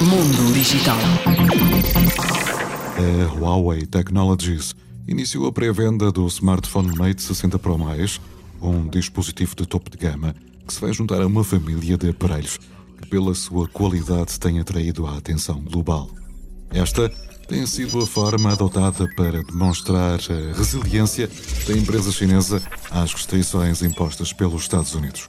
Mundo Digital. A Huawei Technologies iniciou a pré-venda do smartphone Mate 60 Pro+, um dispositivo de topo de gama que se vai juntar a uma família de aparelhos que, pela sua qualidade, tem atraído a atenção global. Esta tem sido a forma adotada para demonstrar a resiliência da empresa chinesa às restrições impostas pelos Estados Unidos.